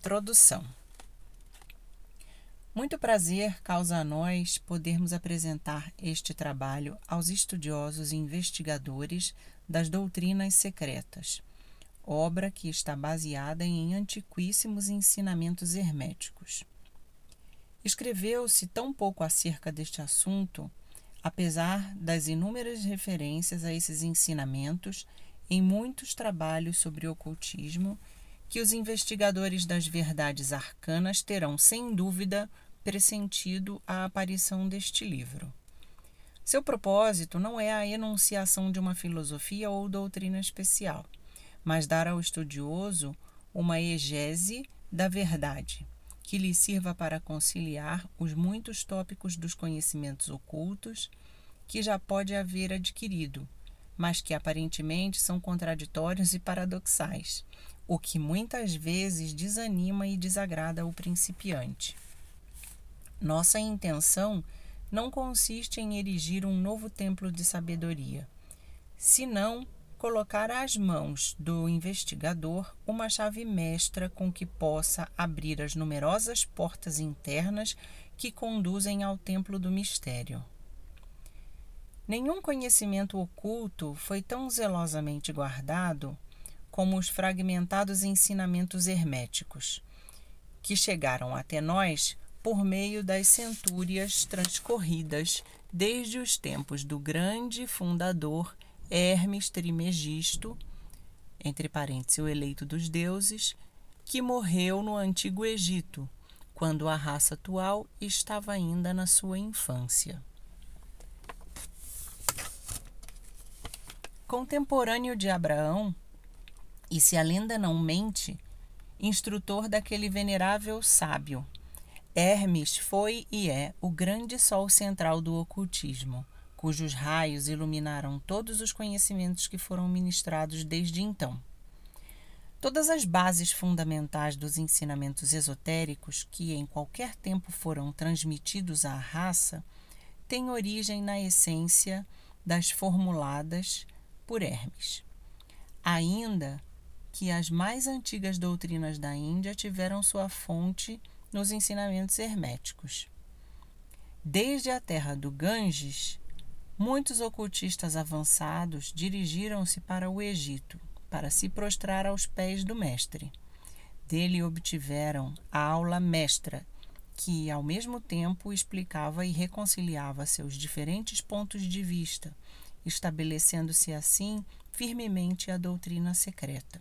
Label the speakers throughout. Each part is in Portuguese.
Speaker 1: Introdução. Muito prazer causa a nós podermos apresentar este trabalho aos estudiosos e investigadores das doutrinas secretas, obra que está baseada em antiquíssimos ensinamentos herméticos. Escreveu-se tão pouco acerca deste assunto, apesar das inúmeras referências a esses ensinamentos em muitos trabalhos sobre ocultismo que os investigadores das verdades arcanas terão, sem dúvida, pressentido a aparição deste livro. Seu propósito não é a enunciação de uma filosofia ou doutrina especial, mas dar ao estudioso uma egese da verdade, que lhe sirva para conciliar os muitos tópicos dos conhecimentos ocultos que já pode haver adquirido, mas que aparentemente são contraditórios e paradoxais, o que muitas vezes desanima e desagrada o principiante. Nossa intenção não consiste em erigir um novo templo de sabedoria, senão colocar às mãos do investigador uma chave mestra com que possa abrir as numerosas portas internas que conduzem ao templo do mistério. Nenhum conhecimento oculto foi tão zelosamente guardado como os fragmentados ensinamentos herméticos, que chegaram até nós por meio das centúrias transcorridas desde os tempos do grande fundador Hermes Trimegisto, entre parênteses, o eleito dos deuses, que morreu no Antigo Egito, quando a raça atual estava ainda na sua infância. Contemporâneo de Abraão, e se a lenda não mente, instrutor daquele venerável sábio. Hermes foi e é o grande sol central do ocultismo, cujos raios iluminaram todos os conhecimentos que foram ministrados desde então. Todas as bases fundamentais dos ensinamentos esotéricos que em qualquer tempo foram transmitidos à raça têm origem na essência das formuladas por Hermes. Ainda que as mais antigas doutrinas da Índia tiveram sua fonte nos ensinamentos herméticos. Desde a terra do Ganges, muitos ocultistas avançados dirigiram-se para o Egito para se prostrar aos pés do mestre. Dele obtiveram a aula mestra, que ao mesmo tempo explicava e reconciliava seus diferentes pontos de vista, estabelecendo-se assim firmemente a doutrina secreta.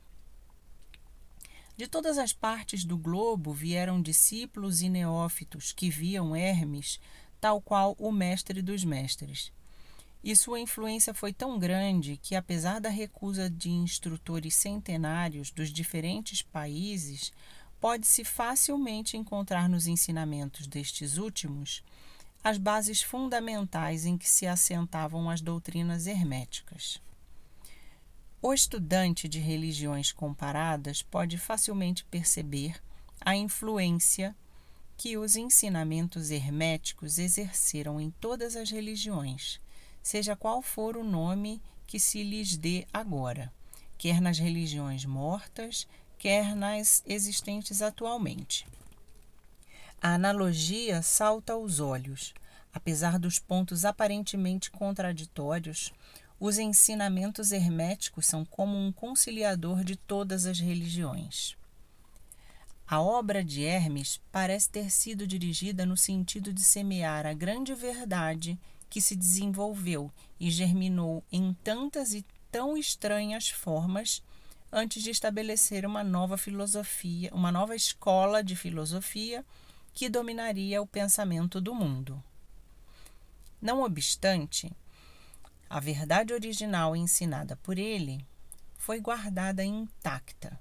Speaker 1: De todas as partes do globo vieram discípulos e neófitos que viam Hermes tal qual o mestre dos mestres. E sua influência foi tão grande que, apesar da recusa de instrutores centenários dos diferentes países, pode-se facilmente encontrar nos ensinamentos destes últimos as bases fundamentais em que se assentavam as doutrinas herméticas. O estudante de religiões comparadas pode facilmente perceber a influência que os ensinamentos herméticos exerceram em todas as religiões, seja qual for o nome que se lhes dê agora, quer nas religiões mortas, quer nas existentes atualmente. A analogia salta aos olhos. Apesar dos pontos aparentemente contraditórios, os ensinamentos herméticos são como um conciliador de todas as religiões. A obra de Hermes parece ter sido dirigida no sentido de semear a grande verdade que se desenvolveu e germinou em tantas e tão estranhas formas antes de estabelecer uma nova filosofia, uma nova escola de filosofia que dominaria o pensamento do mundo. Não obstante, a verdade original ensinada por ele foi guardada intacta,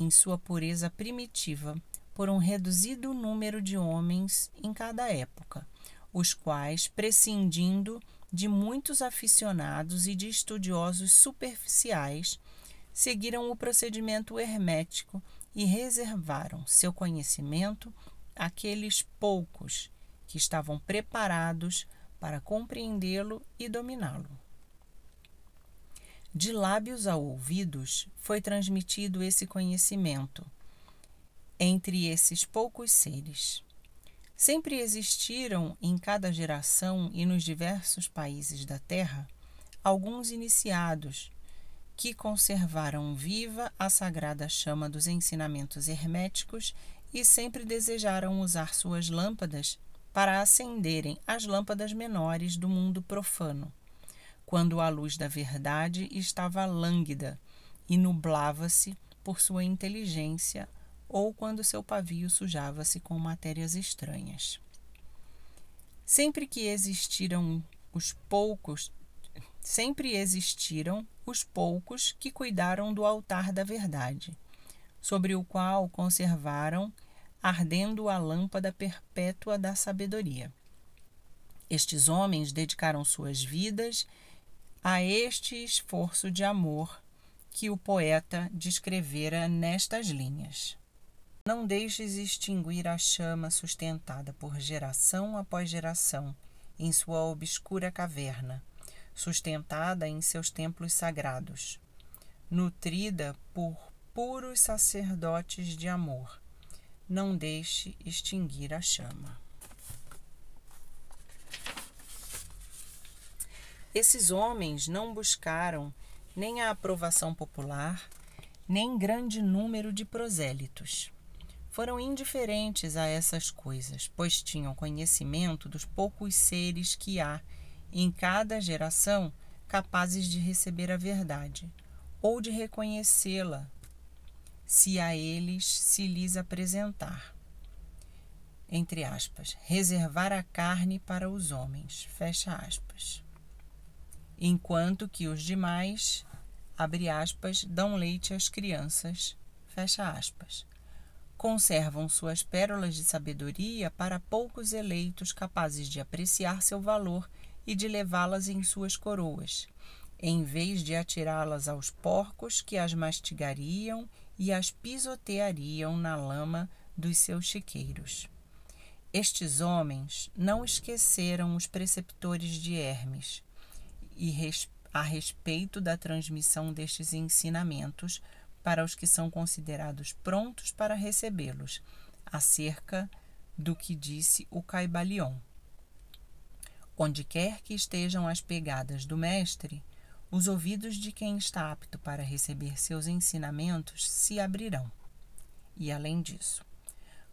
Speaker 1: em sua pureza primitiva, por um reduzido número de homens em cada época, os quais, prescindindo de muitos aficionados e de estudiosos superficiais, seguiram o procedimento hermético e reservaram seu conhecimento àqueles poucos que estavam preparados para compreendê-lo e dominá-lo. De lábios a ouvidos foi transmitido esse conhecimento, entre esses poucos seres. Sempre existiram em cada geração e nos diversos países da Terra alguns iniciados que conservaram viva a sagrada chama dos ensinamentos herméticos e sempre desejaram usar suas lâmpadas para acenderem as lâmpadas menores do mundo profano, quando a luz da verdade estava lânguida e nublava-se por sua inteligência ou quando seu pavio sujava-se com matérias estranhas. Sempre que existiram os poucos, sempre existiram os poucos que cuidaram do altar da verdade, sobre o qual conservaram ardendo a lâmpada perpétua da sabedoria. Estes homens dedicaram suas vidas a este esforço de amor que o poeta descrevera nestas linhas. Não deixes extinguir a chama sustentada por geração após geração em sua obscura caverna, sustentada em seus templos sagrados, nutrida por puros sacerdotes de amor. Não deixe extinguir a chama. Esses homens não buscaram nem a aprovação popular, nem grande número de prosélitos. Foram indiferentes a essas coisas, pois tinham conhecimento dos poucos seres que há em cada geração capazes de receber a verdade ou de reconhecê-la, se a eles se lhes apresentar. Entre aspas, reservar a carne para os homens, fecha aspas enquanto que os demais, abre aspas, dão leite às crianças, fecha aspas. Conservam suas pérolas de sabedoria para poucos eleitos capazes de apreciar seu valor e de levá-las em suas coroas, em vez de atirá-las aos porcos que as mastigariam e as pisoteariam na lama dos seus chiqueiros. Estes homens não esqueceram os preceptores de Hermes, e res, a respeito da transmissão destes ensinamentos para os que são considerados prontos para recebê-los, acerca do que disse o Caibalion. Onde quer que estejam as pegadas do Mestre, os ouvidos de quem está apto para receber seus ensinamentos se abrirão. E além disso,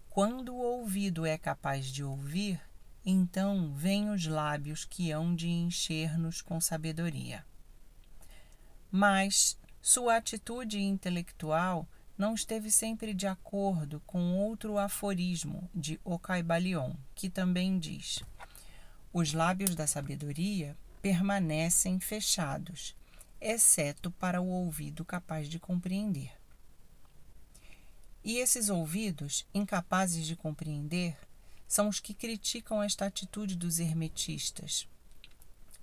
Speaker 1: quando o ouvido é capaz de ouvir, então vêm os lábios que hão de encher-nos com sabedoria. Mas sua atitude intelectual não esteve sempre de acordo com outro aforismo de Ocaibalion, que também diz: Os lábios da sabedoria permanecem fechados, exceto para o ouvido capaz de compreender. E esses ouvidos, incapazes de compreender, são os que criticam esta atitude dos hermetistas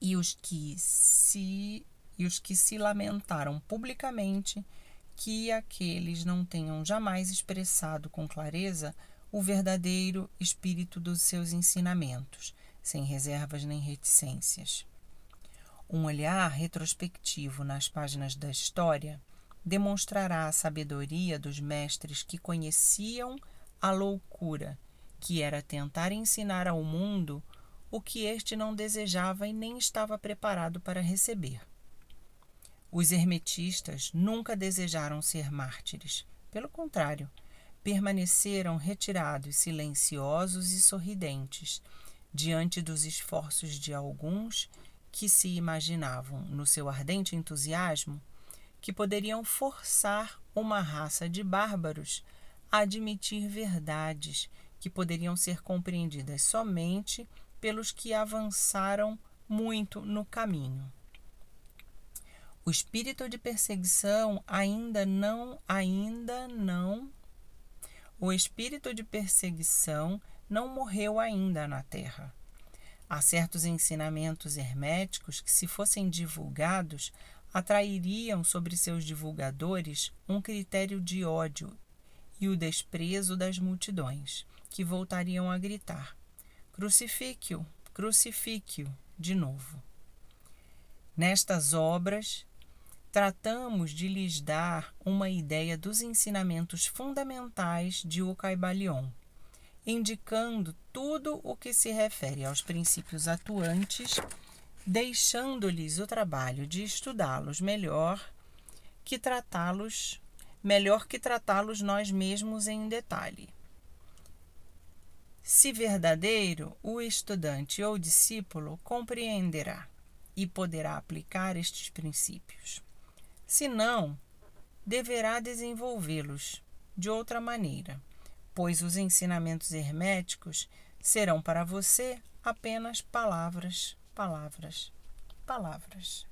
Speaker 1: e os que se e os que se lamentaram publicamente que aqueles não tenham jamais expressado com clareza o verdadeiro espírito dos seus ensinamentos, sem reservas nem reticências. Um olhar retrospectivo nas páginas da história demonstrará a sabedoria dos mestres que conheciam a loucura que era tentar ensinar ao mundo o que este não desejava e nem estava preparado para receber. Os hermetistas nunca desejaram ser mártires. Pelo contrário, permaneceram retirados, silenciosos e sorridentes diante dos esforços de alguns que se imaginavam, no seu ardente entusiasmo, que poderiam forçar uma raça de bárbaros a admitir verdades que poderiam ser compreendidas somente pelos que avançaram muito no caminho. O espírito de perseguição ainda não ainda não o espírito de perseguição não morreu ainda na terra. Há certos ensinamentos herméticos que, se fossem divulgados, atrairiam sobre seus divulgadores um critério de ódio e o desprezo das multidões que voltariam a gritar: Crucifique-o, crucifique-o, de novo. Nestas obras, tratamos de lhes dar uma ideia dos ensinamentos fundamentais de Ucaibalion, indicando tudo o que se refere aos princípios atuantes, deixando-lhes o trabalho de estudá-los melhor que tratá-los melhor que tratá-los nós mesmos em detalhe. Se verdadeiro, o estudante ou discípulo compreenderá e poderá aplicar estes princípios. Se não, deverá desenvolvê-los de outra maneira, pois os ensinamentos herméticos serão para você apenas palavras, palavras, palavras.